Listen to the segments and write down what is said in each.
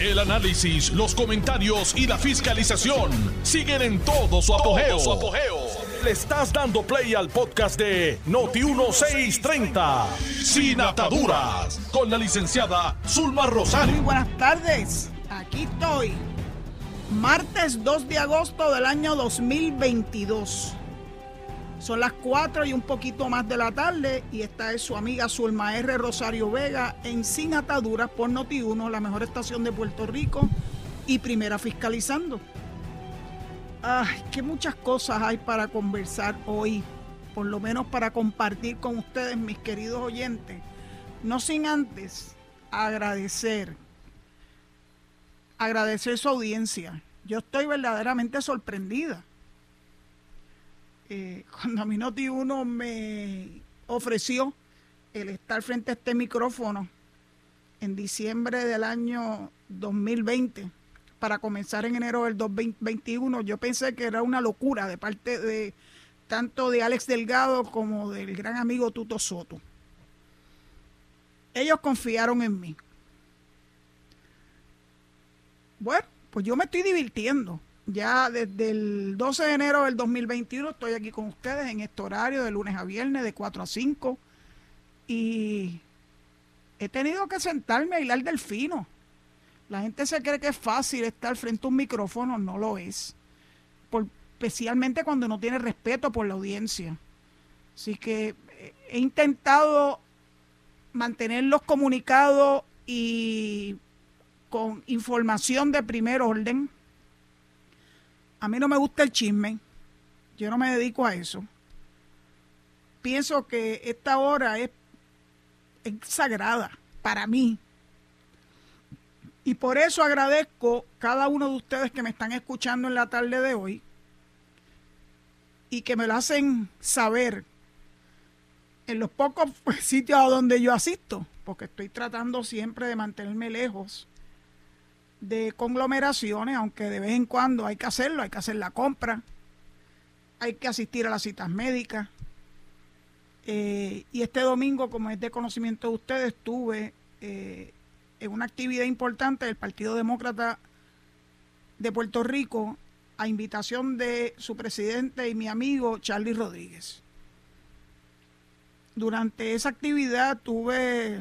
El análisis, los comentarios y la fiscalización siguen en todo su apogeo. Le estás dando play al podcast de Noti1630, Sin Ataduras, con la licenciada Zulma Rosario. Muy buenas tardes, aquí estoy. Martes 2 de agosto del año 2022. Son las 4 y un poquito más de la tarde y esta es su amiga Zulma R. Rosario Vega en Sin Ataduras por Noti1, la mejor estación de Puerto Rico y primera fiscalizando. Ay, que muchas cosas hay para conversar hoy, por lo menos para compartir con ustedes, mis queridos oyentes. No sin antes agradecer, agradecer su audiencia. Yo estoy verdaderamente sorprendida eh, cuando a mi Noti uno me ofreció el estar frente a este micrófono en diciembre del año 2020 para comenzar en enero del 2021, yo pensé que era una locura de parte de tanto de Alex Delgado como del gran amigo Tuto Soto. Ellos confiaron en mí. Bueno, pues yo me estoy divirtiendo ya desde el 12 de enero del 2021 estoy aquí con ustedes en este horario de lunes a viernes de 4 a 5 y he tenido que sentarme a hilar del fino. La gente se cree que es fácil estar frente a un micrófono, no lo es. especialmente cuando no tiene respeto por la audiencia. Así que eh, he intentado mantenerlos comunicados y con información de primer orden a mí no me gusta el chisme, yo no me dedico a eso. Pienso que esta hora es, sagrada para mí. Y por eso agradezco cada uno de ustedes que me están escuchando en la tarde de hoy y que me lo hacen saber en los pocos sitios a donde yo asisto, porque estoy tratando siempre de mantenerme lejos de conglomeraciones, aunque de vez en cuando hay que hacerlo, hay que hacer la compra, hay que asistir a las citas médicas. Eh, y este domingo, como es de conocimiento de ustedes, estuve eh, en una actividad importante del Partido Demócrata de Puerto Rico a invitación de su presidente y mi amigo Charlie Rodríguez. Durante esa actividad tuve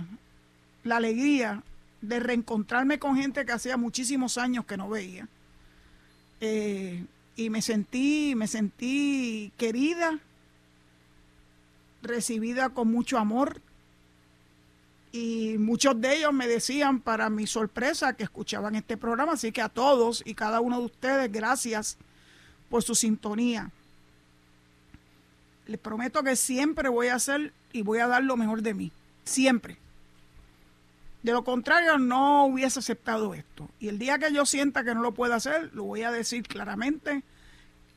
la alegría de reencontrarme con gente que hacía muchísimos años que no veía. Eh, y me sentí, me sentí querida, recibida con mucho amor. Y muchos de ellos me decían, para mi sorpresa, que escuchaban este programa. Así que a todos y cada uno de ustedes, gracias por su sintonía. Les prometo que siempre voy a hacer y voy a dar lo mejor de mí. Siempre. De lo contrario, no hubiese aceptado esto. Y el día que yo sienta que no lo puedo hacer, lo voy a decir claramente.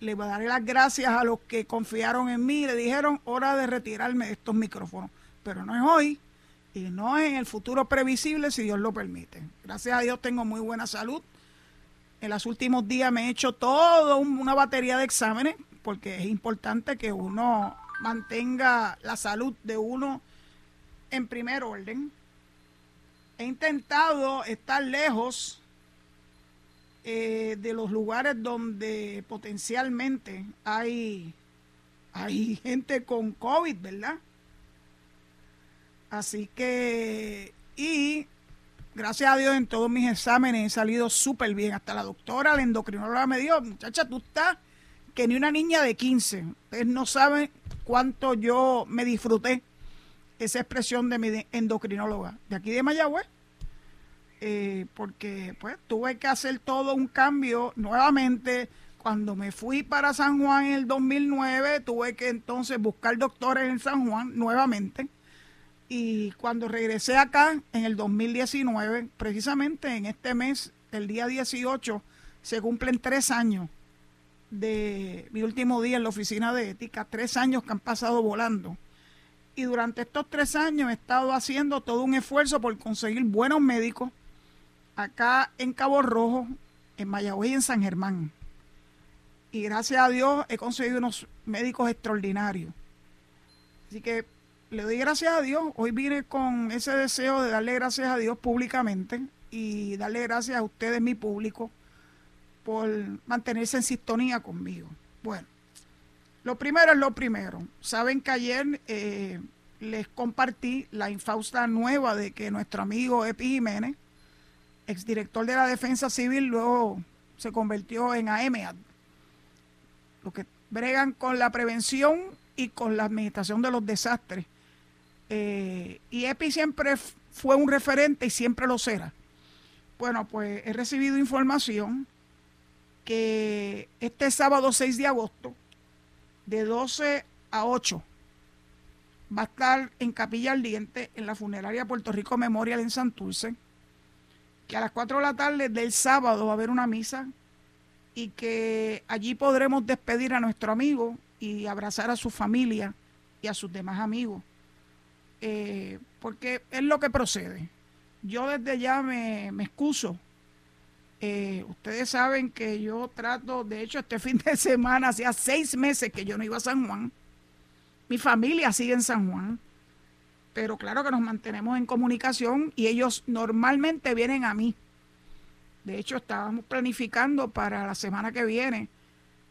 Le daré las gracias a los que confiaron en mí y le dijeron hora de retirarme de estos micrófonos. Pero no es hoy y no es en el futuro previsible si Dios lo permite. Gracias a Dios tengo muy buena salud. En los últimos días me he hecho toda una batería de exámenes porque es importante que uno mantenga la salud de uno en primer orden he intentado estar lejos eh, de los lugares donde potencialmente hay, hay gente con COVID, ¿verdad? Así que, y gracias a Dios en todos mis exámenes he salido súper bien. Hasta la doctora, la endocrinóloga me dijo, muchacha, tú estás que ni una niña de 15. Ustedes no saben cuánto yo me disfruté esa expresión de mi endocrinóloga de aquí de Mayagüez, eh, porque pues tuve que hacer todo un cambio nuevamente. Cuando me fui para San Juan en el 2009, tuve que entonces buscar doctores en San Juan nuevamente. Y cuando regresé acá en el 2019, precisamente en este mes, el día 18, se cumplen tres años de mi último día en la oficina de ética, tres años que han pasado volando y durante estos tres años he estado haciendo todo un esfuerzo por conseguir buenos médicos acá en Cabo Rojo, en Mayagüez y en San Germán. Y gracias a Dios he conseguido unos médicos extraordinarios. Así que le doy gracias a Dios. Hoy vine con ese deseo de darle gracias a Dios públicamente y darle gracias a ustedes, mi público, por mantenerse en sintonía conmigo. Bueno, lo primero es lo primero. Saben que ayer eh, les compartí la infausta nueva de que nuestro amigo Epi Jiménez, exdirector de la Defensa Civil, luego se convirtió en AMEAD, lo que bregan con la prevención y con la administración de los desastres. Eh, y EPI siempre fue un referente y siempre lo será. Bueno, pues he recibido información que este sábado 6 de agosto, de 12 a 8, va a estar en Capilla Ardiente, en la funeraria Puerto Rico Memorial en Santurce, que a las 4 de la tarde del sábado va a haber una misa y que allí podremos despedir a nuestro amigo y abrazar a su familia y a sus demás amigos. Eh, porque es lo que procede. Yo desde ya me, me excuso. Eh, ustedes saben que yo trato, de hecho este fin de semana, hacía seis meses que yo no iba a San Juan. Mi familia sigue en San Juan. Pero claro que nos mantenemos en comunicación y ellos normalmente vienen a mí. De hecho, estábamos planificando para la semana que viene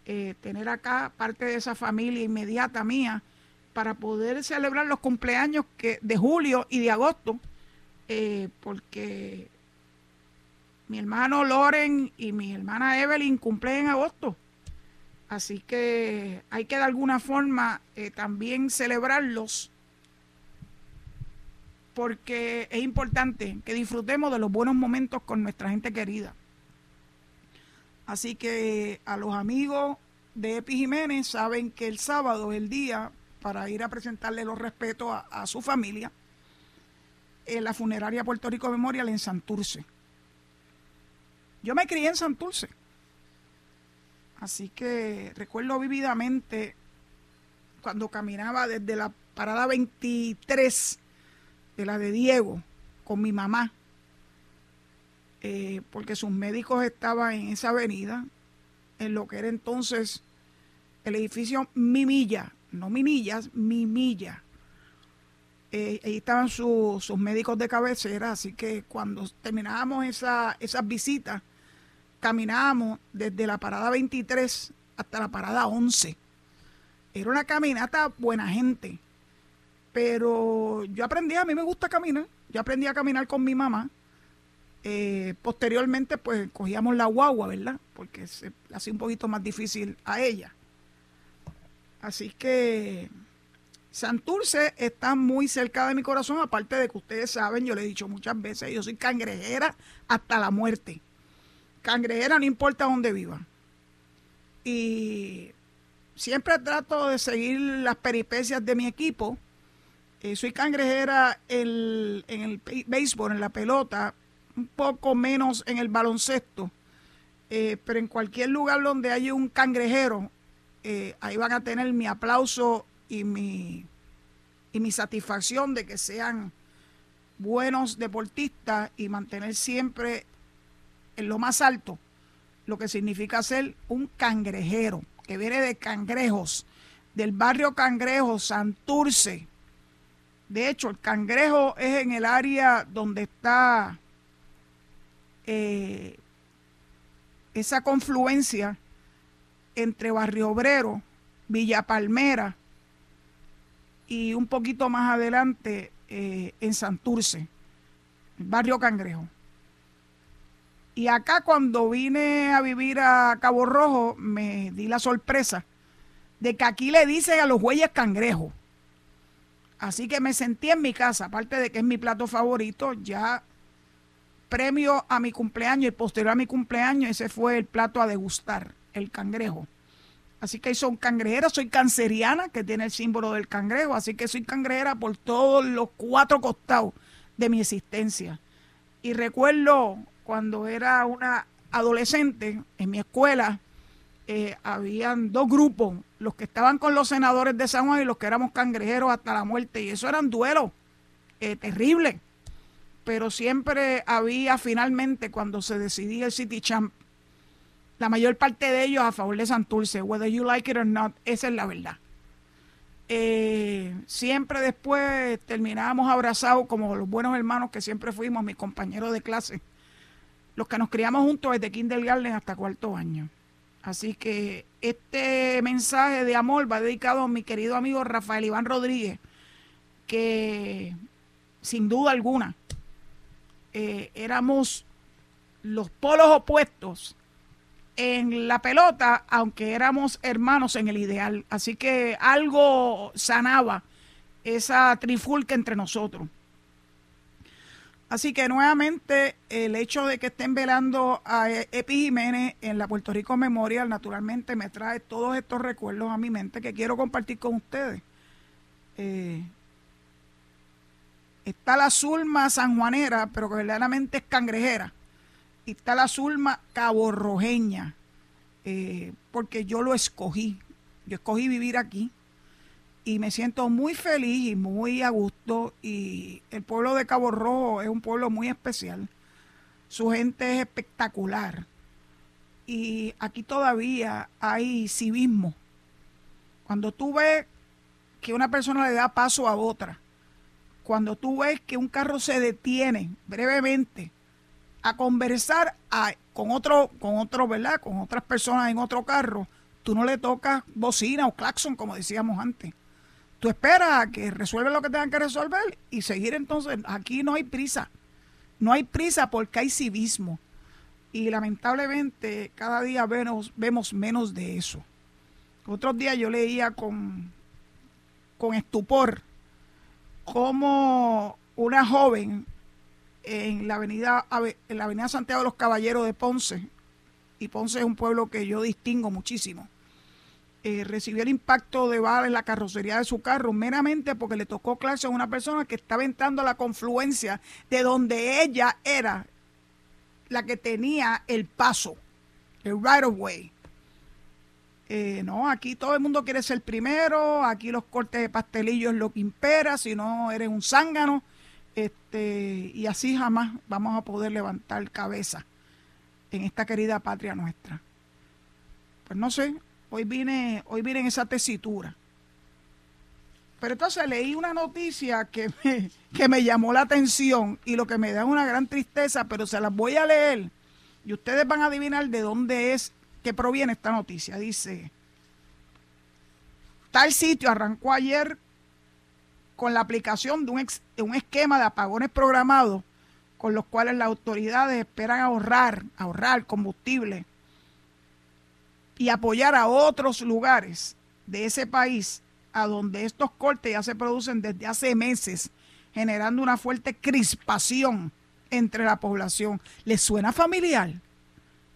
eh, tener acá parte de esa familia inmediata mía para poder celebrar los cumpleaños que, de julio y de agosto, eh, porque mi hermano Loren y mi hermana Evelyn cumplen en agosto. Así que hay que de alguna forma eh, también celebrarlos porque es importante que disfrutemos de los buenos momentos con nuestra gente querida. Así que a los amigos de Epi Jiménez saben que el sábado es el día para ir a presentarle los respetos a, su familia en la funeraria Puerto Rico Memorial en Santurce. Yo me crié en Santurce. Así que recuerdo vividamente cuando caminaba desde la parada 23 de la de Diego con mi mamá, eh, porque sus médicos estaban en esa avenida, en lo que era entonces el edificio Mimilla, no Minillas, Mimilla. Eh, ahí estaban sus médicos de cabecera, así que cuando terminábamos esa, esas visitas, caminábamos desde la parada 23 hasta la parada 11. Era una caminata buena gente. Pero yo aprendí, a mí me gusta caminar, yo aprendí a caminar con mi mamá. Eh, posteriormente, pues cogíamos la guagua, ¿verdad? Porque se hacía un poquito más difícil a ella. Así que Santurce está muy cerca de mi corazón, aparte de que ustedes saben, yo le he dicho muchas veces, yo soy cangrejera hasta la muerte. Cangrejera no importa dónde viva. Y siempre trato de seguir las peripecias de mi equipo eh, soy cangrejera en el béisbol, en la pelota, un poco menos en el baloncesto, eh, pero en cualquier lugar donde haya un cangrejero, eh, ahí van a tener mi aplauso y mi, y mi satisfacción de que sean buenos deportistas y mantener siempre en lo más alto lo que significa ser un cangrejero, que viene de cangrejos, del barrio Cangrejo, Santurce, de hecho, el cangrejo es en el área donde está eh, esa confluencia entre Barrio Obrero, Villa Palmera y un poquito más adelante eh, en Santurce, barrio Cangrejo. Y acá cuando vine a vivir a Cabo Rojo me di la sorpresa de que aquí le dicen a los bueyes cangrejo. Así que me sentí en mi casa, aparte de que es mi plato favorito, ya premio a mi cumpleaños y posterior a mi cumpleaños, ese fue el plato a degustar, el cangrejo. Así que soy cangrejera, soy canceriana, que tiene el símbolo del cangrejo, así que soy cangrejera por todos los cuatro costados de mi existencia. Y recuerdo cuando era una adolescente en mi escuela, eh, habían dos grupos, los que estaban con los senadores de San Juan y los que éramos cangrejeros hasta la muerte. Y eso eran duelos eh, terribles. Pero siempre había finalmente, cuando se decidía el City Champ, la mayor parte de ellos a favor de Santurce, whether you like it or not, esa es la verdad. Eh, siempre después terminábamos abrazados como los buenos hermanos que siempre fuimos, mis compañeros de clase, los que nos criamos juntos desde kindergarten hasta cuarto año. Así que este mensaje de amor va dedicado a mi querido amigo Rafael Iván Rodríguez, que sin duda alguna eh, éramos los polos opuestos en la pelota, aunque éramos hermanos en el ideal. Así que algo sanaba esa trifulca entre nosotros. Así que nuevamente el hecho de que estén velando a Epi Jiménez en la Puerto Rico Memorial naturalmente me trae todos estos recuerdos a mi mente que quiero compartir con ustedes. Eh, está la Zulma sanjuanera, pero que verdaderamente es cangrejera. Y está la Zulma caborrojeña, eh, porque yo lo escogí. Yo escogí vivir aquí y me siento muy feliz y muy a gusto y el pueblo de Cabo Rojo es un pueblo muy especial. Su gente es espectacular y aquí todavía hay civismo. Cuando tú ves que una persona le da paso a otra, cuando tú ves que un carro se detiene brevemente a conversar con otro, con otro, ¿verdad? Con otras personas en otro carro, tú no le tocas bocina o claxon, como decíamos antes. Tú esperas a que resuelva lo que tengan que resolver y seguir entonces. Aquí no hay prisa. No hay prisa porque hay civismo. Y lamentablemente cada día vemos, vemos menos de eso. Otros días yo leía con, con estupor cómo una joven en la avenida en la avenida Santiago de los Caballeros de Ponce, y Ponce es un pueblo que yo distingo muchísimo, eh, recibió el impacto de bala en la carrocería de su carro meramente porque le tocó clase a una persona que estaba entrando a la confluencia de donde ella era la que tenía el paso, el right of way. Eh, no, aquí todo el mundo quiere ser primero, aquí los cortes de pastelillo es lo que impera, si no eres un zángano, este, y así jamás vamos a poder levantar cabeza en esta querida patria nuestra. Pues no sé, Hoy vine, hoy vine en esa tesitura. Pero entonces leí una noticia que me, que me llamó la atención y lo que me da una gran tristeza, pero se las voy a leer y ustedes van a adivinar de dónde es que proviene esta noticia. Dice, tal sitio arrancó ayer con la aplicación de un, de un esquema de apagones programados con los cuales las autoridades esperan ahorrar, ahorrar combustible y apoyar a otros lugares de ese país a donde estos cortes ya se producen desde hace meses, generando una fuerte crispación entre la población. ¿Les suena familiar?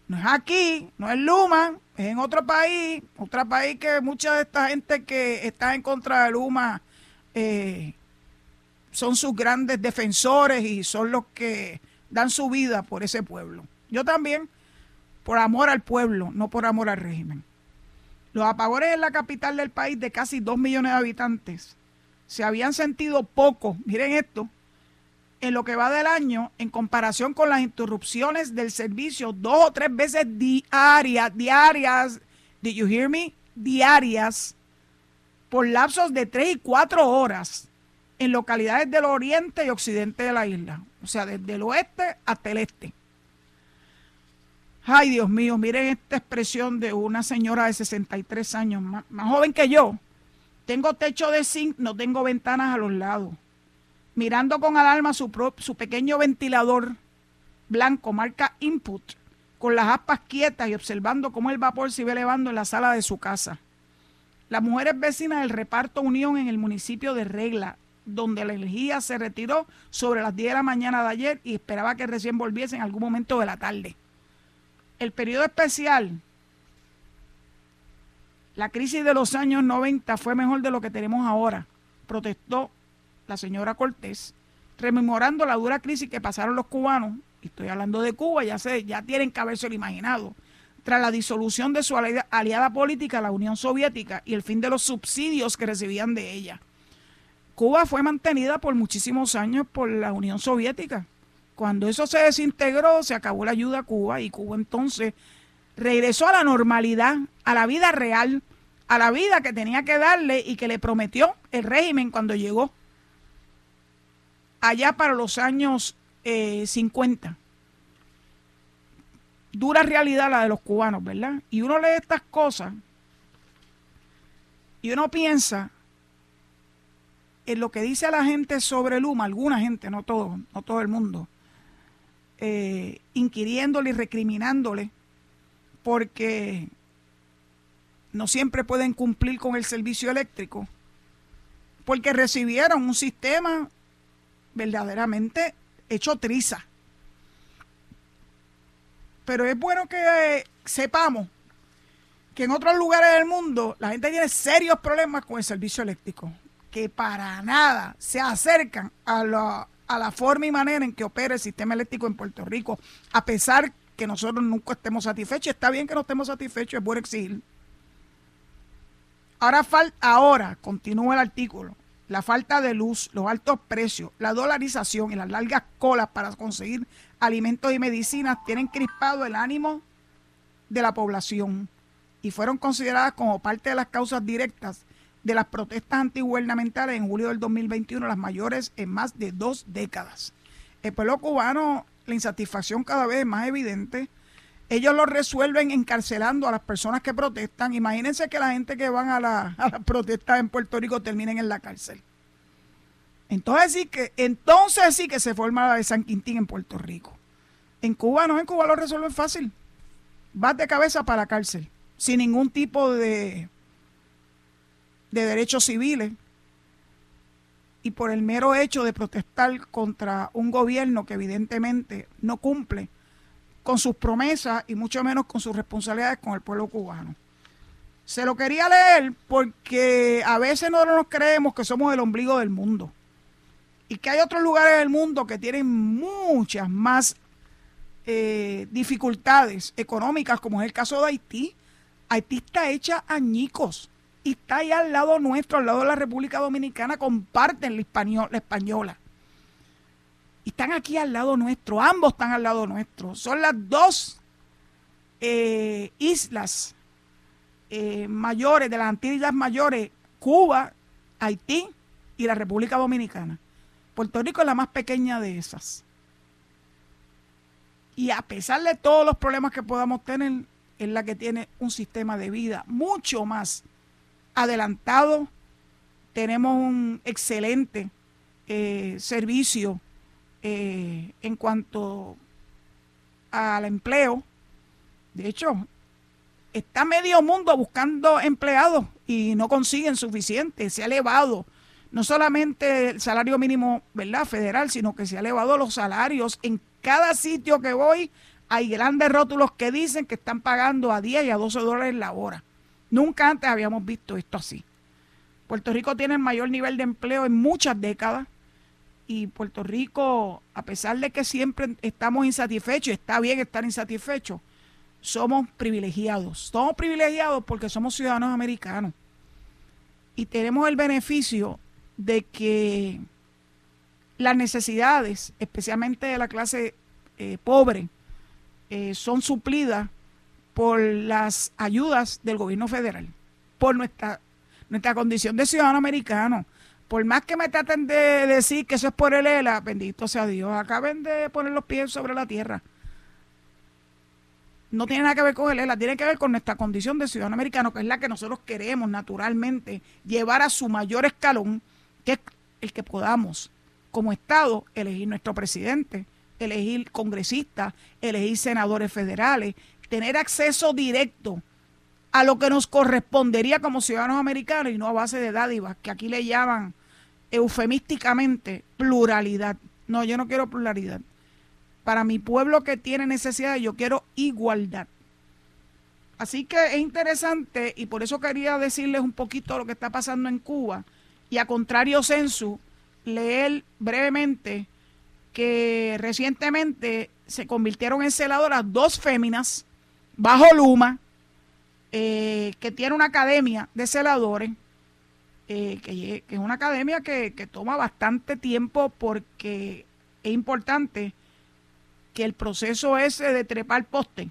No es aquí, no es Luma, es en otro país, otro país que mucha de esta gente que está en contra de Luma eh, son sus grandes defensores y son los que dan su vida por ese pueblo. Yo también por amor al pueblo, no por amor al régimen. Los apagones en la capital del país de casi 2 millones de habitantes se habían sentido poco, miren esto, en lo que va del año en comparación con las interrupciones del servicio dos o tres veces diarias, diarias, did you hear me? Diarias, por lapsos de tres y cuatro horas en localidades del oriente y occidente de la isla, o sea, desde el oeste hasta el este. Ay, Dios mío, miren esta expresión de una señora de 63 años, más, joven que yo. Tengo techo de zinc, no tengo ventanas a los lados. Mirando con alarma su, su pequeño ventilador blanco, marca Input, con las aspas quietas y observando cómo el vapor se iba elevando en la sala de su casa. La mujer es vecina del reparto Unión en el municipio de Regla, donde la energía se retiró sobre las 10 de la mañana de ayer y esperaba que recién volviese en algún momento de la tarde el periodo especial, la crisis de los años 90 fue mejor de lo que tenemos ahora, protestó la señora Cortés, rememorando la dura crisis que pasaron los cubanos, y estoy hablando de Cuba, ya sé, ya tienen que haberse imaginado, tras la disolución de su aliada política, la Unión Soviética, y el fin de los subsidios que recibían de ella. Cuba fue mantenida por muchísimos años por la Unión Soviética, cuando eso se desintegró, se acabó la ayuda a Cuba y Cuba entonces regresó a la normalidad, a la vida real, a la vida que tenía que darle y que le prometió el régimen cuando llegó allá para los años 50. Eh, dura realidad la de los cubanos, ¿verdad? Y uno lee estas cosas y uno piensa en lo que dice la gente sobre Luma, alguna gente, no todo, no todo el mundo, eh, inquiriéndole y recriminándole porque no siempre pueden cumplir con el servicio eléctrico, porque recibieron un sistema verdaderamente hecho triza. Pero es bueno que sepamos que en otros lugares del mundo la gente tiene serios problemas con el servicio eléctrico, que para nada se acercan a la, a la forma y manera en que opera el sistema eléctrico en Puerto Rico, a pesar que nosotros nunca estemos satisfechos. Está bien que no estemos satisfechos, es bueno exigir. Ahora, falta, ahora, continúa el artículo, la falta de luz, los altos precios, la dolarización y las largas colas para conseguir alimentos y medicinas tienen crispado el ánimo de la población y fueron consideradas como parte de las causas directas de las protestas antigubernamentales en julio del 2021, las mayores en más de dos décadas. El pueblo cubano, la insatisfacción cada vez es más evidente. Ellos lo resuelven encarcelando a las personas que protestan. Imagínense que la gente que van a, la, a las protestas en Puerto Rico terminen en la cárcel. Entonces sí que, entonces sí que se forma la de San Quintín en Puerto Rico. En Cuba no, en Cuba lo resuelven fácil. Vas de cabeza para la cárcel, sin ningún tipo de, de derechos civiles y por el mero hecho de protestar contra un gobierno que evidentemente no cumple con sus promesas y mucho menos con sus responsabilidades con el pueblo cubano. Se lo quería leer porque a veces no nos creemos que somos el ombligo del mundo y que hay otros lugares del mundo que tienen muchas más eh, dificultades económicas, como es el caso de Haití. Haití está hecha añicos y está ahí al lado nuestro, al lado de la República Dominicana, comparten la, la española. Y están aquí al lado nuestro, ambos están al lado nuestro. Son las dos eh, islas eh, mayores, de las Antillas mayores, Cuba, Haití y la República Dominicana. Puerto Rico es la más pequeña de esas. Y a pesar de todos los problemas que podamos tener, es la que tiene un sistema de vida mucho más adelantado. Tenemos un excelente eh, servicio eh, en cuanto al empleo. De hecho, está medio mundo buscando empleados y no consiguen suficiente. Se ha elevado no solamente el salario mínimo ¿verdad? federal, sino que se ha elevado los salarios. En cada sitio que voy hay grandes rótulos que dicen que están pagando a 10 y a 12 dólares la hora. Nunca antes habíamos visto esto así. Puerto Rico tiene el mayor nivel de empleo en muchas décadas y Puerto Rico, a pesar de que siempre estamos insatisfechos, está bien estar insatisfechos, somos privilegiados. Somos privilegiados porque somos ciudadanos americanos y tenemos el beneficio de que las necesidades, especialmente de la clase eh, pobre, eh, son suplidas por las ayudas del gobierno federal, por nuestra, nuestra condición de ciudadano americano. Por más que me traten de decir que eso es por el ELA, bendito sea Dios, acaben de poner los pies sobre la tierra. No tiene nada que ver con el ELA, tiene que ver con nuestra condición de ciudadano americano, que es la que nosotros queremos naturalmente llevar a su mayor escalón que es el que podamos, como Estado, elegir nuestro presidente, elegir congresistas, elegir senadores federales, tener acceso directo a lo que nos correspondería como ciudadanos americanos y no a base de dádivas, que aquí le llaman eufemísticamente pluralidad. No, yo no quiero pluralidad. Para mi pueblo que tiene necesidad, yo quiero igualdad. Así que es interesante y por eso quería decirles un poquito lo que está pasando en Cuba y a contrario censo, leer brevemente que recientemente se convirtieron en celadoras dos féminas bajo Luma, eh, que tiene una academia de celadores, eh, que, es una academia que, que toma bastante tiempo porque es importante que el proceso ese de trepar poste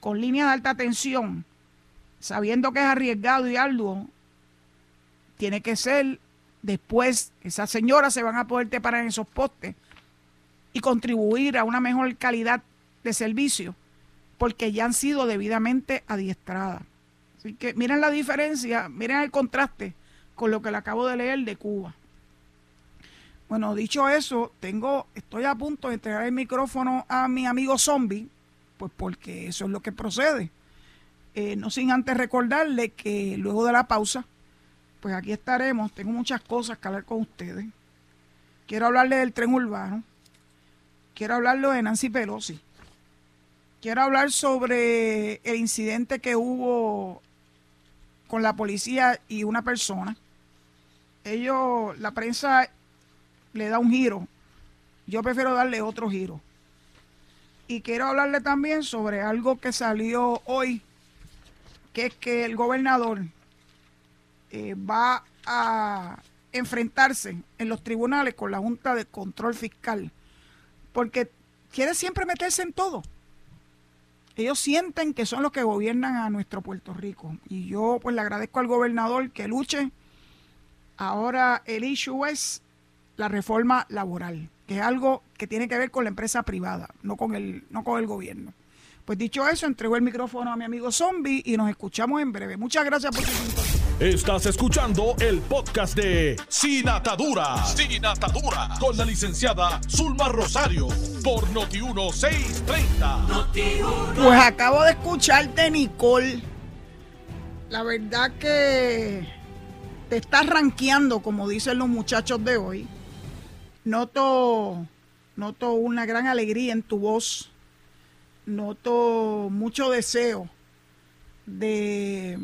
con línea de alta tensión, sabiendo que es arriesgado y arduo, tiene que ser después, esas señoras se van a poder preparar en esos postes y contribuir a una mejor calidad de servicio. Porque ya han sido debidamente adiestradas. Así que miren la diferencia, miren el contraste con lo que le acabo de leer de Cuba. Bueno, dicho eso, tengo, estoy a punto de entregar el micrófono a mi amigo Zombie, pues porque eso es lo que procede. Eh, no sin antes recordarle que luego de la pausa, pues aquí estaremos. Tengo muchas cosas que hablar con ustedes. Quiero hablarle del tren urbano. Quiero hablarle de Nancy Pelosi. Quiero hablar sobre el incidente que hubo con la policía y una persona. Ellos, la prensa le da un giro. Yo prefiero darle otro giro. Y quiero hablarle también sobre algo que salió hoy, que es que el gobernador eh, va a enfrentarse en los tribunales con la Junta de Control Fiscal, porque quiere siempre meterse en todo. Ellos sienten que son los que gobiernan a nuestro Puerto Rico. Y yo pues le agradezco al gobernador que luche. Ahora el issue es la reforma laboral, que es algo que tiene que ver con la empresa privada, no con el, no con el gobierno. Pues dicho eso, entrego el micrófono a mi amigo Zombie y nos escuchamos en breve. Muchas gracias por su Estás escuchando el podcast de Sin Atadura. Sin Atadura. Con la licenciada Zulma Rosario. Por Noti1630. pues acabo de escucharte, Nicole. La verdad que te estás rankeando, como dicen los muchachos de hoy noto, noto una gran alegría en tu voz, noto mucho deseo de,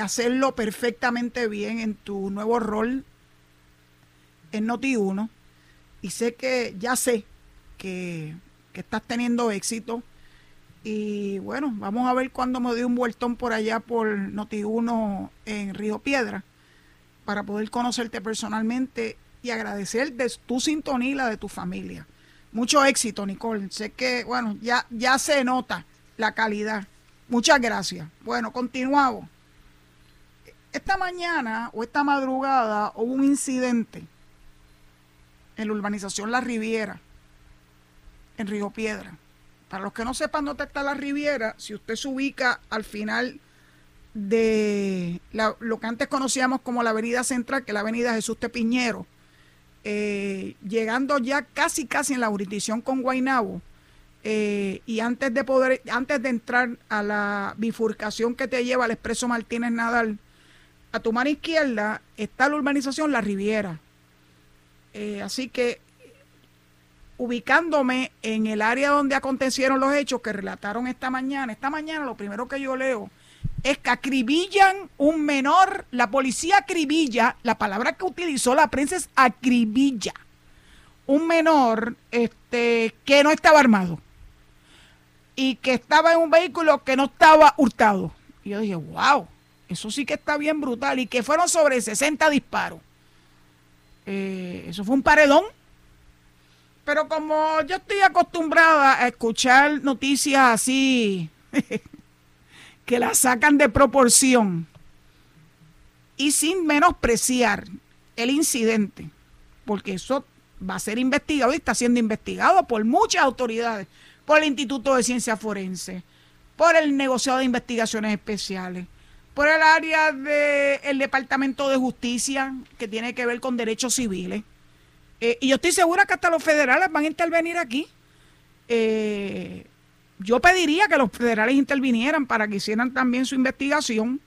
hacerlo perfectamente bien en tu nuevo rol en Noti1 y sé que, ya sé que, que estás teniendo éxito y bueno, vamos a ver cuándo me doy un vueltón por allá por Noti1 en Río Piedra para poder conocerte personalmente y agradecer de tu sintonía y la de tu familia. Mucho éxito, Nicole. Sé que, bueno, ya, ya se nota la calidad. Muchas gracias. Bueno, continuamos. Esta mañana o esta madrugada hubo un incidente en la urbanización La Riviera, en Río Piedra. Para los que no sepan dónde está La Riviera, si usted se ubica al final de lo que antes conocíamos como la Avenida Central, que es la Avenida Jesús Tepiñero, eh, llegando ya casi casi en la jurisdicción con Guainabo, eh, y antes de poder, antes de entrar a la bifurcación que te lleva al expreso Martínez Nadal, a tu mano izquierda está la urbanización La Riviera. Eh, así que ubicándome en el área donde acontecieron los hechos que relataron esta mañana, esta mañana lo primero que yo leo es que acribillan un menor, la policía acribilla, la palabra que utilizó la prensa es acribilla, un menor este, que no estaba armado y que estaba en un vehículo que no estaba hurtado. Y yo dije, wow, eso sí que está bien brutal y que fueron sobre 60 disparos. Eh, eso fue un paredón. Pero como yo estoy acostumbrada a escuchar noticias así que la sacan de proporción y sin menospreciar el incidente, porque eso va a ser investigado y está siendo investigado por muchas autoridades, por el Instituto de Ciencias Forenses, por el negociado de investigaciones especiales, por el área del Departamento de Justicia que tiene que ver con derechos civiles. Eh, y yo estoy segura que hasta los federales van a intervenir aquí. Eh, yo pediría que los federales intervinieran para que hicieran también su investigación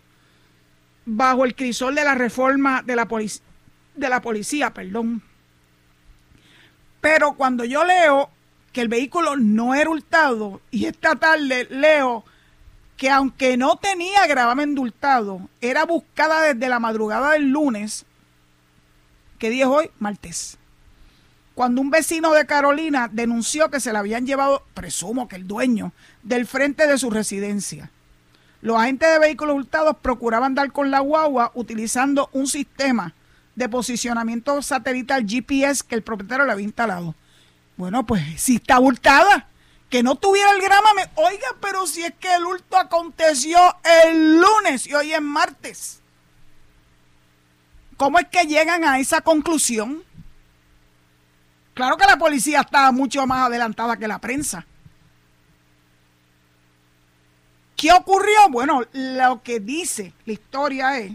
bajo el crisol de la reforma de la, de la policía, perdón. Pero cuando yo leo que el vehículo no era hurtado y esta tarde leo que aunque no tenía gravamen hurtado, era buscada desde la madrugada del lunes, ¿qué día es hoy? Martes cuando un vecino de Carolina denunció que se la habían llevado, presumo que el dueño, del frente de su residencia. Los agentes de vehículos hurtados procuraban dar con la guagua utilizando un sistema de posicionamiento satelital GPS que el propietario le había instalado. Bueno, pues si está hurtada, que no tuviera el grama, oiga, pero si es que el hurto aconteció el lunes y hoy es martes. ¿Cómo es que llegan a esa conclusión? Claro que la policía estaba mucho más adelantada que la prensa. ¿Qué ocurrió? Bueno, lo que dice la historia es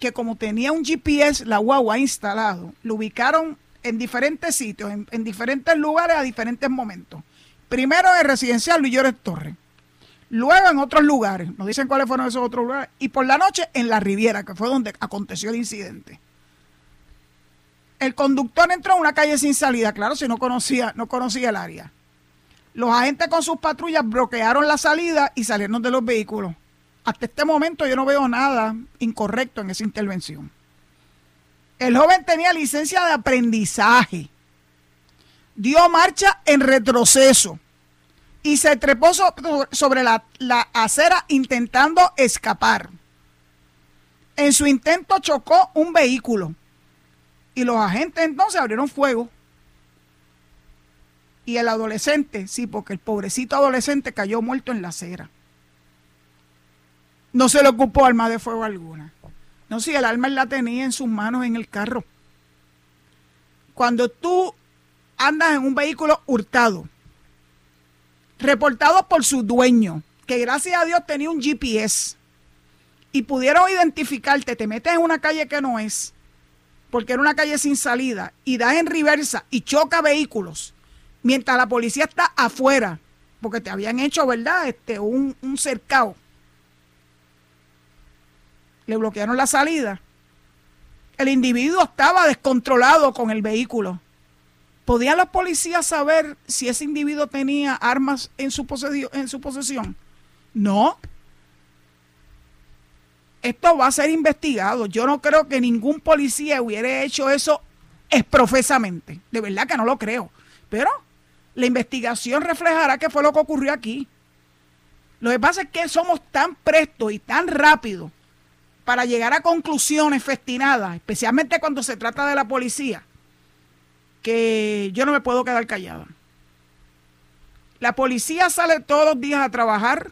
que como tenía un GPS, la guagua instalado, lo ubicaron en diferentes sitios, en, diferentes lugares a diferentes momentos. Primero en residencial Luis Llores Torres. Luego en otros lugares, nos dicen cuáles fueron esos otros lugares. Y por la noche en la Riviera, que fue donde aconteció el incidente. El conductor entró en una calle sin salida, claro, si no conocía, no conocía el área. Los agentes con sus patrullas bloquearon la salida y salieron de los vehículos. Hasta este momento yo no veo nada incorrecto en esa intervención. El joven tenía licencia de aprendizaje. Dio marcha en retroceso y se trepó sobre la, acera intentando escapar. En su intento chocó un vehículo y los agentes entonces abrieron fuego. Y el adolescente, sí, porque el pobrecito adolescente cayó muerto en la acera. No se le ocupó arma de fuego alguna. No, si el arma la tenía en sus manos en el carro. Cuando tú andas en un vehículo hurtado, reportado por su dueño, que gracias a Dios tenía un GPS, y pudieron identificarte, te metes en una calle que no es, porque era una calle sin salida, y das en reversa y choca vehículos, mientras la policía está afuera, porque te habían hecho, ¿verdad? Este, un, un cercado le bloquearon la salida. El individuo estaba descontrolado con el vehículo. ¿Podían los policías saber si ese individuo tenía armas en su, posesión? No. Esto va a ser investigado. Yo no creo que ningún policía hubiera hecho eso exprofesamente. De verdad que no lo creo. Pero la investigación reflejará qué fue lo que ocurrió aquí. Lo que pasa es que somos tan prestos y tan rápidos para llegar a conclusiones festinadas, especialmente cuando se trata de la policía, que yo no me puedo quedar callada. La policía sale todos los días a trabajar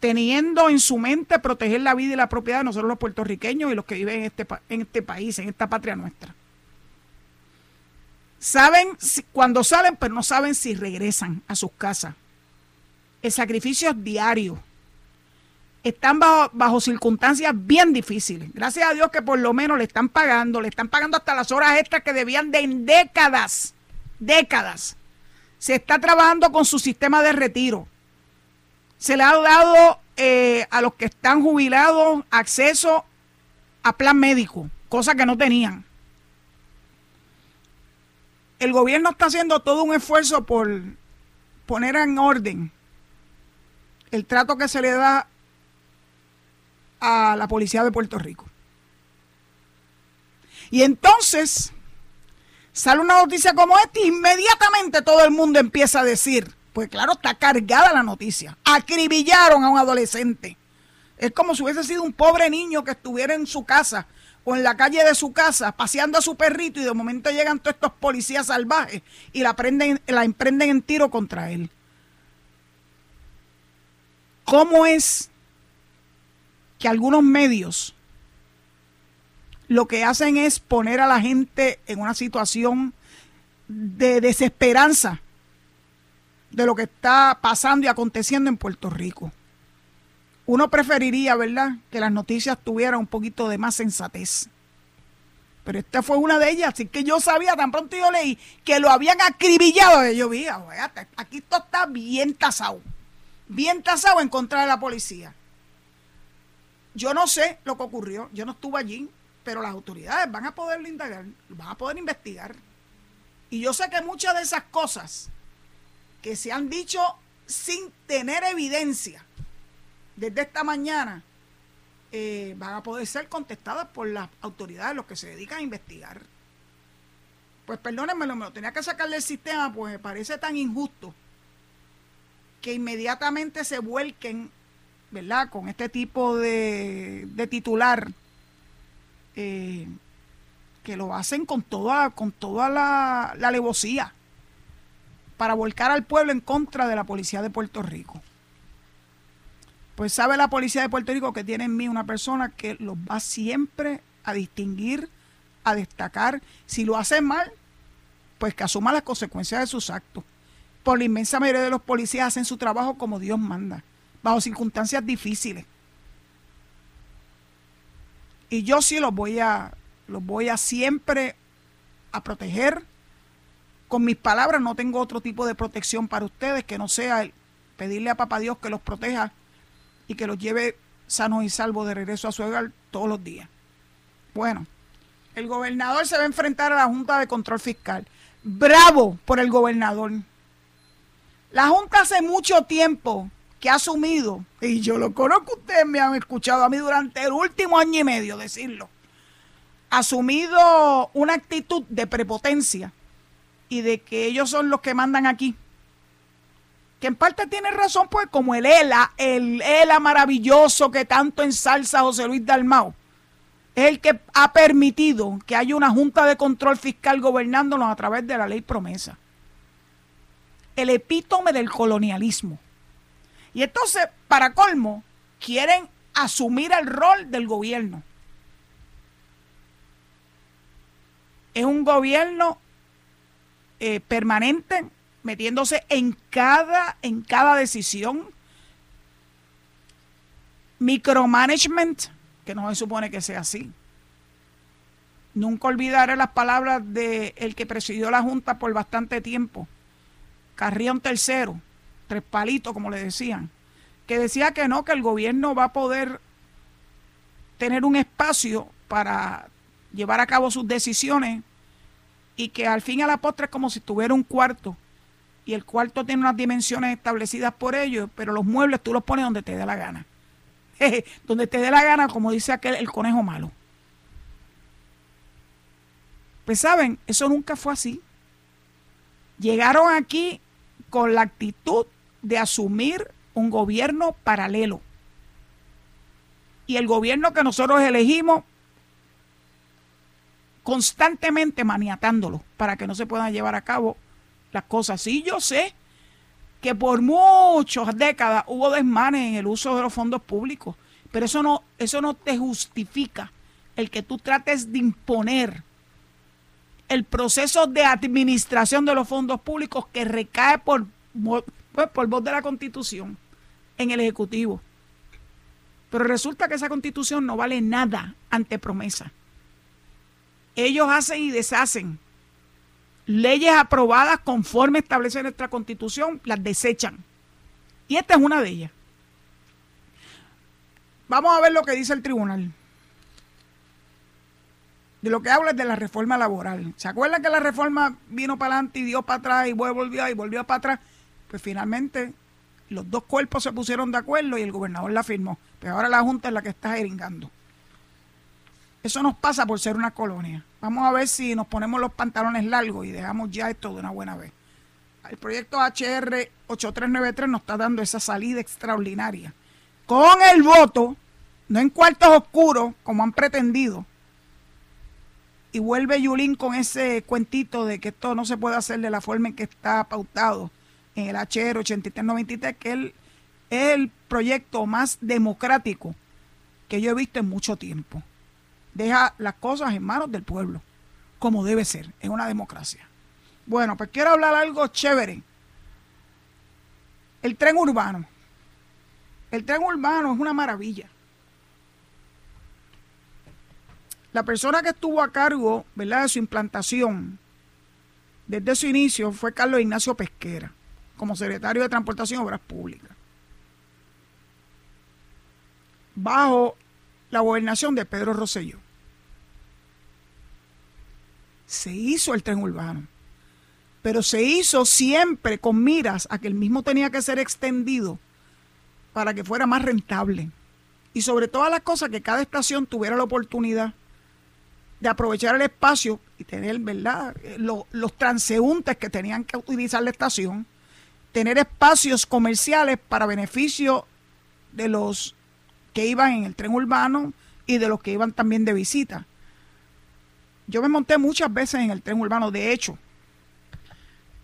teniendo en su mente proteger la vida y la propiedad de nosotros los puertorriqueños y los que viven en este, en este país, en esta patria nuestra. Saben cuando salen, pero no saben si regresan a sus casas. El sacrificio es diario están bajo, circunstancias bien difíciles. Gracias a Dios que por lo menos le están pagando, le están pagando hasta las horas extras que debían de en décadas, décadas. Se está trabajando con su sistema de retiro. Se le ha dado eh, a los que están jubilados acceso a plan médico, cosa que no tenían. El gobierno está haciendo todo un esfuerzo por poner en orden el trato que se le da a la policía de Puerto Rico. Y entonces sale una noticia como esta y inmediatamente todo el mundo empieza a decir, pues claro, está cargada la noticia. Acribillaron a un adolescente. Es como si hubiese sido un pobre niño que estuviera en su casa o en la calle de su casa paseando a su perrito y de momento llegan todos estos policías salvajes y la, prenden, la emprenden en tiro contra él. ¿Cómo es que algunos medios lo que hacen es poner a la gente en una situación de desesperanza de lo que está pasando y aconteciendo en Puerto Rico. Uno preferiría, ¿verdad?, que las noticias tuvieran un poquito de más sensatez. Pero esta fue una de ellas, así que yo sabía, tan pronto yo leí, que lo habían acribillado. Yo vi, aquí esto está bien tasado, bien tasado en contra de la policía. Yo no sé lo que ocurrió, yo no estuve allí, pero las autoridades van a poder indagar, van a poder investigar. Y yo sé que muchas de esas cosas que se han dicho sin tener evidencia desde esta mañana eh, van a poder ser contestadas por las autoridades, los que se dedican a investigar. Pues perdónenme, me lo tenía que sacar del sistema, pues me parece tan injusto que inmediatamente se vuelquen Con este tipo de, titular, eh, que lo hacen con toda, con toda la, la alevosía para volcar al pueblo en contra de la policía de Puerto Rico. Pues sabe la policía de Puerto Rico que tiene en mí una persona que los va siempre a distinguir, a destacar. Si lo hace mal, pues que asuma las consecuencias de sus actos. por la inmensa mayoría de los policías hacen su trabajo como Dios manda, bajo circunstancias difíciles. Y yo sí los voy a, los voy a siempre a proteger. Con mis palabras no tengo otro tipo de protección para ustedes que no sea pedirle a Papá Dios que los proteja y que los lleve sanos y salvos de regreso a su hogar todos los días. Bueno, el gobernador se va a enfrentar a la Junta de Control Fiscal. Bravo por el gobernador. La Junta hace mucho tiempo que ha asumido, y yo lo conozco, ustedes me han escuchado a mí durante el último año y medio decirlo, asumido una actitud de prepotencia y de que ellos son los que mandan aquí. Que en parte tiene razón, pues, como el ELA, el ELA maravilloso que tanto ensalza José Luis Dalmao, es el que ha permitido que haya una junta de control fiscal gobernándonos a través de la ley promesa. El epítome del colonialismo. Y entonces, para colmo, quieren asumir el rol del gobierno. Es un gobierno eh, permanente, metiéndose en cada, en cada decisión. Micromanagement, que no se supone que sea así. Nunca olvidaré las palabras de el que presidió la Junta por bastante tiempo, Carrión tercero, tres palitos, como le decían, que decía que no, que el gobierno va a poder tener un espacio para llevar a cabo sus decisiones y que al fin y a la postre es como si tuviera un cuarto y el cuarto tiene unas dimensiones establecidas por ellos, pero los muebles tú los pones donde te dé la gana. donde te dé la gana, como dice aquel, el conejo malo. Pues saben, eso nunca fue así. Llegaron aquí con la actitud de asumir un gobierno paralelo. Y el gobierno que nosotros elegimos constantemente maniatándolo para que no se puedan llevar a cabo las cosas. Sí, yo sé que por muchas décadas hubo desmanes en el uso de los fondos públicos, pero eso no, eso no te justifica el que tú trates de imponer el proceso de administración de los fondos públicos que recae por, pues, por voz de la Constitución en el Ejecutivo. Pero resulta que esa Constitución no vale nada ante promesa. Ellos hacen y deshacen. Leyes aprobadas conforme establece nuestra Constitución, las desechan. Y esta es una de ellas. Vamos a ver lo que dice el tribunal de lo que habla es de la reforma laboral. ¿Se acuerdan que la reforma vino para adelante y dio para atrás y volvió y volvió para atrás? Pues finalmente los dos cuerpos se pusieron de acuerdo y el gobernador la firmó. Pero ahora la Junta es la que está jeringando. Eso nos pasa por ser una colonia. Vamos a ver si nos ponemos los pantalones largos y dejamos ya esto de una buena vez. El proyecto HR 8393 nos está dando esa salida extraordinaria. Con el voto, no en cuartos oscuros, como han pretendido, y vuelve Yulín con ese cuentito de que esto no se puede hacer de la forma en que está pautado en el HR 8393, que es el proyecto más democrático que yo he visto en mucho tiempo. Deja las cosas en manos del pueblo, como debe ser, en una democracia. Bueno, pues quiero hablar algo chévere. El tren urbano. El tren urbano es una maravilla. La persona que estuvo a cargo ¿verdad? de su implantación desde su inicio fue Carlos Ignacio Pesquera, como secretario de Transportación y Obras Públicas, bajo la gobernación de Pedro Rosselló. Se hizo el tren urbano, pero se hizo siempre con miras a que el mismo tenía que ser extendido para que fuera más rentable. Y sobre todas las cosas que cada estación tuviera la oportunidad de aprovechar el espacio y tener, ¿verdad?, los transeúntes que tenían que utilizar la estación, tener espacios comerciales para beneficio de los que iban en el tren urbano y de los que iban también de visita. Yo me monté muchas veces en el tren urbano, de hecho,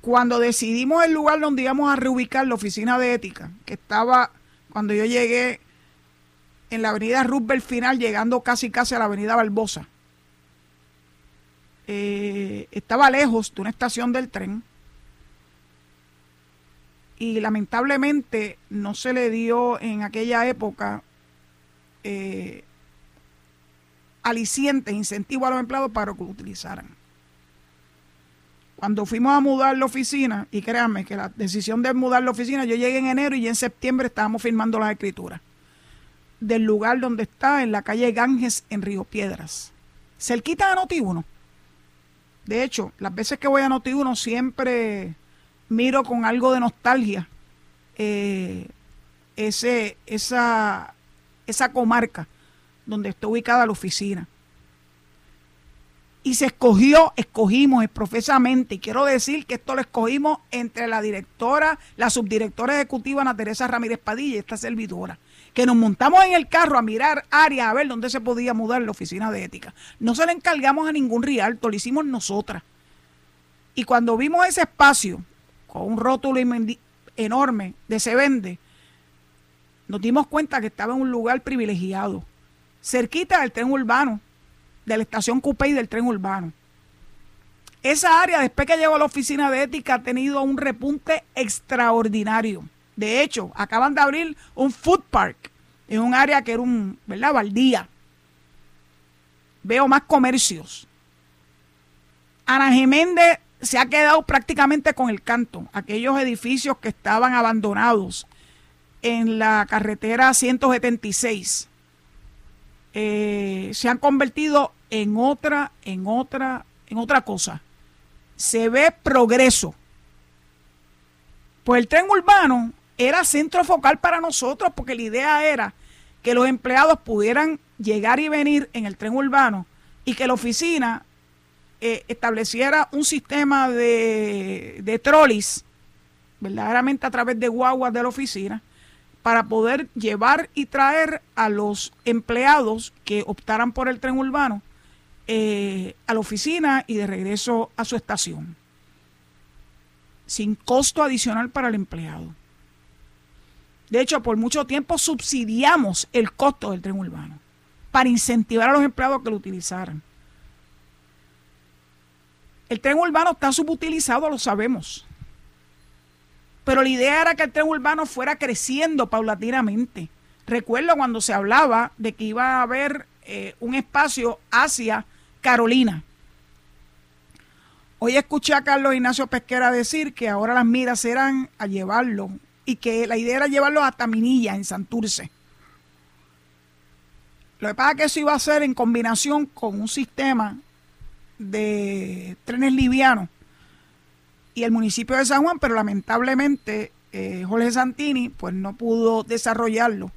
cuando decidimos el lugar donde íbamos a reubicar la oficina de ética, que estaba cuando yo llegué en la avenida Roosevelt final, llegando casi casi a la avenida Barbosa, eh, estaba lejos de una estación del tren. Y lamentablemente no se le dio en aquella época eh, alicientes, incentivos a los empleados para que lo utilizaran. Cuando fuimos a mudar la oficina, y créanme que la decisión de mudar la oficina, yo llegué en enero y en septiembre estábamos firmando las escrituras del lugar donde está, en la calle Ganges, en Río Piedras. Cerquita de Noti1. De hecho, las veces que voy a Noti1 siempre miro con algo de nostalgia eh, ese, esa, esa comarca donde está ubicada la oficina. Y se escogió, escogimos profesamente, y quiero decir que esto lo escogimos entre la directora, la subdirectora ejecutiva Ana Teresa Ramírez Padilla y esta servidora, que nos montamos en el carro a mirar áreas a ver dónde se podía mudar la oficina de ética. No se le encargamos a ningún rialto, lo hicimos nosotras. Y cuando vimos ese espacio con un rótulo enorme de se vende, nos dimos cuenta que estaba en un lugar privilegiado cerquita del tren urbano, de la estación Coupé y del tren urbano. Esa área, después que llegó a la oficina de ética, ha tenido un repunte extraordinario. De hecho, acaban de abrir un food park en un área que era un, ¿verdad? Baldía. Veo más comercios. Ana Geméndez se ha quedado prácticamente con el canto. Aquellos edificios que estaban abandonados en la carretera 176 eh, se han convertido en otra, en otra, en otra cosa. Se ve progreso. Pues el tren urbano era centro focal para nosotros porque la idea era que los empleados pudieran llegar y venir en el tren urbano y que la oficina eh, estableciera un sistema de, de trolis, verdaderamente a través de guaguas de la oficina, para poder llevar y traer a los empleados que optaran por el tren urbano eh, a la oficina y de regreso a su estación, sin costo adicional para el empleado. De hecho, por mucho tiempo subsidiamos el costo del tren urbano para incentivar a los empleados que lo utilizaran. El tren urbano está subutilizado, lo sabemos pero la idea era que el tren urbano fuera creciendo paulatinamente. Recuerdo cuando se hablaba de que iba a haber eh, un espacio hacia Carolina. Hoy escuché a Carlos Ignacio Pesquera decir que ahora las miras eran a llevarlo y que la idea era llevarlo hasta Minilla, en Santurce. Lo que pasa es que eso iba a ser en combinación con un sistema de trenes livianos y el municipio de San Juan, pero lamentablemente eh, Jorge Santini pues no pudo desarrollarlo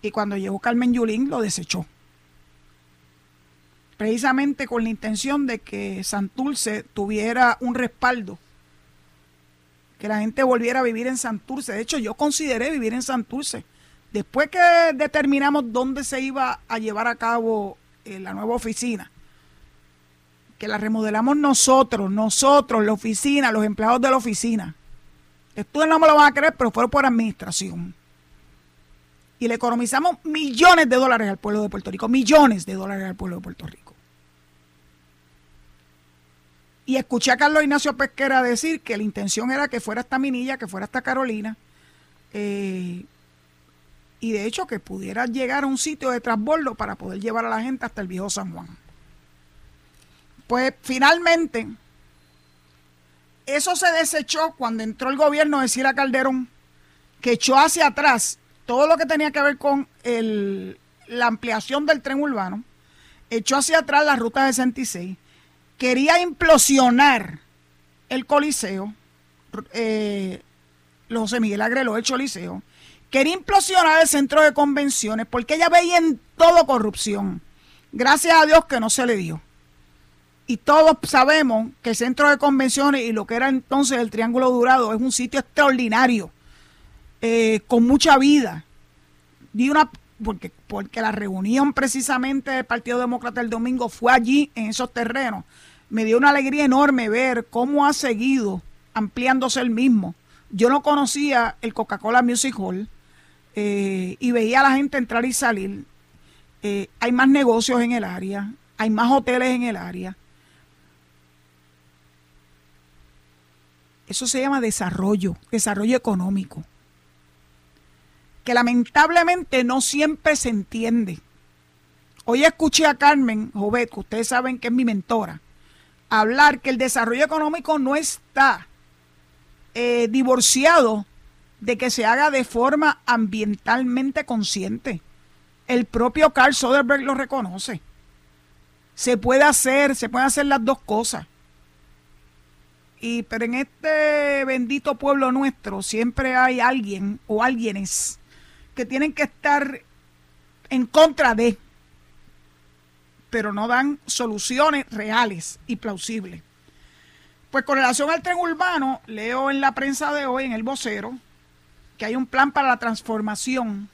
y cuando llegó Carmen Yulín lo desechó. Precisamente con la intención de que Santurce tuviera un respaldo, que la gente volviera a vivir en Santurce. De hecho, yo consideré vivir en Santurce. Después que determinamos dónde se iba a llevar a cabo eh, la nueva oficina, que la remodelamos nosotros, nosotros, la oficina, los empleados de la oficina. Ustedes no me lo van a creer, pero fue por administración. Y le economizamos millones de dólares al pueblo de Puerto Rico, millones de dólares al pueblo de Puerto Rico. Y escuché a Carlos Ignacio Pesquera decir que la intención era que fuera esta Minilla, que fuera esta Carolina, eh, y de hecho que pudiera llegar a un sitio de transbordo para poder llevar a la gente hasta el viejo San Juan. Pues finalmente, eso se desechó cuando entró el gobierno de Cira Calderón, que echó hacia atrás todo lo que tenía que ver con la ampliación del tren urbano, echó hacia atrás la ruta 66, quería implosionar el Coliseo, eh, José Miguel Agrelo, el Choliseo, quería implosionar el centro de convenciones porque ella veía en todo corrupción. Gracias a Dios que no se le dio y todos sabemos que el centro de convenciones y lo que era entonces el Triángulo Dorado es un sitio extraordinario, eh, con mucha vida. una, porque, porque la reunión precisamente del Partido Demócrata el domingo fue allí, en esos terrenos. Me dio una alegría enorme ver cómo ha seguido ampliándose el mismo. Yo no conocía el Coca-Cola Music Hall eh, y veía a la gente entrar y salir. Eh, hay más negocios en el área, hay más hoteles en el área Eso se llama desarrollo, desarrollo económico. Que lamentablemente no siempre se entiende. Hoy escuché a Carmen Jovet, que ustedes saben que es mi mentora, hablar que el desarrollo económico no está eh, divorciado de que se haga de forma ambientalmente consciente. El propio Carl Soderbergh lo reconoce. Se puede hacer, se pueden hacer las dos cosas. Y pero en este bendito pueblo nuestro siempre hay alguien o alguienes que tienen que estar en contra de, pero no dan soluciones reales y plausibles. Pues con relación al tren urbano, leo en la prensa de hoy, en el vocero, que hay un plan para la transformación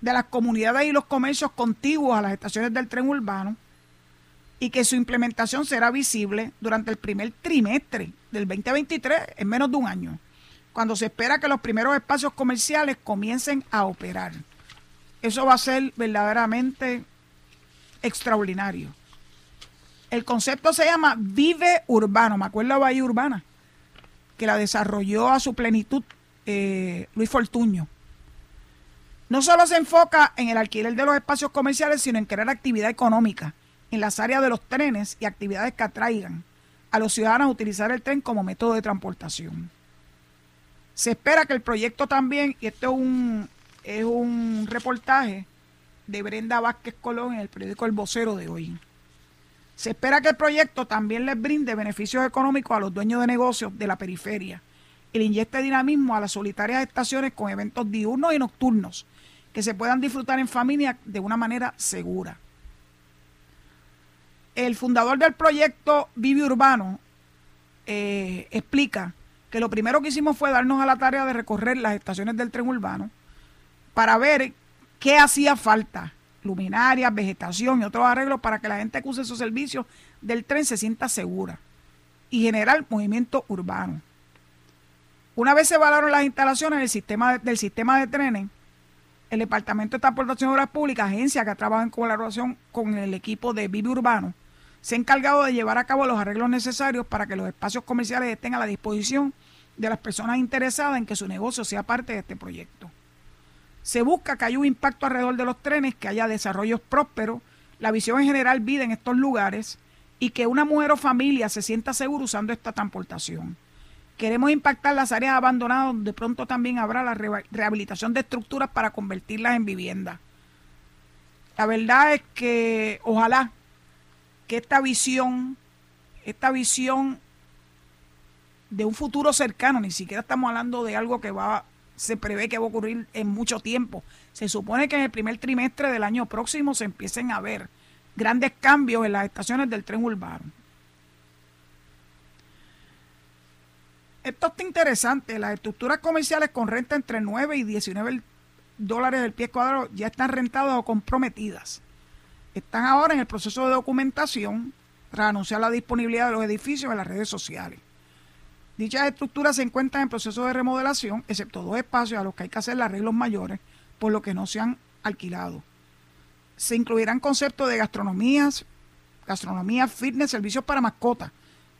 de las comunidades y los comercios contiguos a las estaciones del tren urbano y que su implementación será visible durante el primer trimestre del 2023, en menos de un año, cuando se espera que los primeros espacios comerciales comiencen a operar. Eso va a ser verdaderamente extraordinario. El concepto se llama Vive Urbano, me acuerdo de Bahía Urbana, que la desarrolló a su plenitud eh, Luis Fortuño. No solo se enfoca en el alquiler de los espacios comerciales, sino en crear actividad económica en las áreas de los trenes y actividades que atraigan a los ciudadanos a utilizar el tren como método de transportación. Se espera que el proyecto también, y esto es un, es un reportaje de Brenda Vázquez Colón en el periódico El Vocero de hoy. Se espera que el proyecto también les brinde beneficios económicos a los dueños de negocios de la periferia y le inyecte dinamismo a las solitarias estaciones con eventos diurnos y nocturnos que se puedan disfrutar en familia de una manera segura. El fundador del proyecto Vivi Urbano eh, explica que lo primero que hicimos fue darnos a la tarea de recorrer las estaciones del tren urbano para ver qué hacía falta luminarias, vegetación y otros arreglos para que la gente que use esos servicios del tren se sienta segura y generar movimiento urbano. Una vez se evaluaron las instalaciones del sistema, del sistema de trenes, el Departamento de Transportación y Obras Públicas, agencia que trabaja en colaboración con el equipo de Vivi Urbano, se ha encargado de llevar a cabo los arreglos necesarios para que los espacios comerciales estén a la disposición de las personas interesadas en que su negocio sea parte de este proyecto. Se busca que haya un impacto alrededor de los trenes, que haya desarrollos prósperos, la visión en general vida en estos lugares y que una mujer o familia se sienta segura usando esta transportación. Queremos impactar las áreas abandonadas donde pronto también habrá la rehabilitación de estructuras para convertirlas en vivienda. La verdad es que ojalá que esta visión, esta visión de un futuro cercano, ni siquiera estamos hablando de algo que va se prevé que va a ocurrir en mucho tiempo. Se supone que en el primer trimestre del año próximo se empiecen a ver grandes cambios en las estaciones del tren urbano. Esto está interesante. Las estructuras comerciales con renta entre 9 y 19 dólares del pie cuadrado ya están rentadas o comprometidas. Están ahora en el proceso de documentación para anunciar la disponibilidad de los edificios en las redes sociales. Dichas estructuras se encuentran en proceso de remodelación, excepto dos espacios a los que hay que hacer arreglos mayores, por lo que no se han alquilado. Se incluirán conceptos de gastronomías, gastronomía, fitness, servicios para mascotas,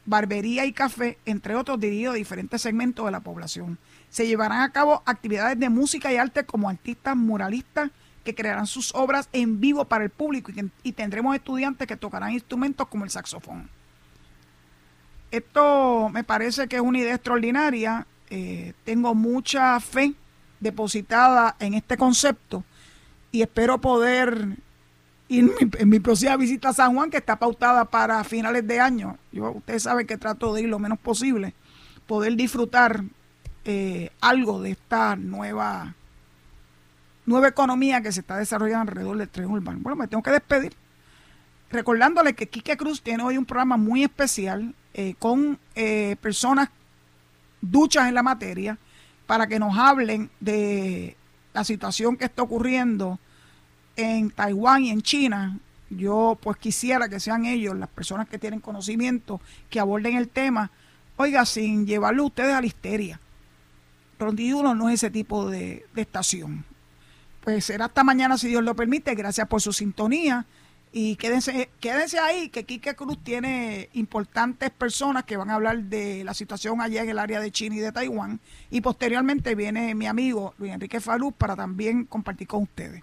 barbería y café, entre otros dirigidos a diferentes segmentos de la población. Se llevarán a cabo actividades de música y arte como artistas muralistas que crearán sus obras en vivo para el público y, tendremos estudiantes que tocarán instrumentos como el saxofón. Esto me parece que es una idea extraordinaria. Eh, tengo mucha fe depositada en este concepto y espero poder ir en mi, próxima visita a San Juan, que está pautada para finales de año. Yo, ustedes saben que trato de ir lo menos posible, poder disfrutar eh, algo de esta nueva, nueva economía que se está desarrollando alrededor del tren urbano. Bueno, me tengo que despedir recordándole que Quique Cruz tiene hoy un programa muy especial eh, con eh, personas duchas en la materia para que nos hablen de la situación que está ocurriendo en Taiwán y en China. Yo pues quisiera que sean ellos, las personas que tienen conocimiento, que aborden el tema, oiga, sin llevarlo ustedes a la histeria. Rondiduno no es ese tipo de, de estación. Pues será hasta mañana si Dios lo permite. Gracias por su sintonía. Y quédense, quédense ahí, que Quique Cruz tiene importantes personas que van a hablar de la situación allá en el área de China y de Taiwán. Y posteriormente viene mi amigo Luis Enrique Falú para también compartir con ustedes.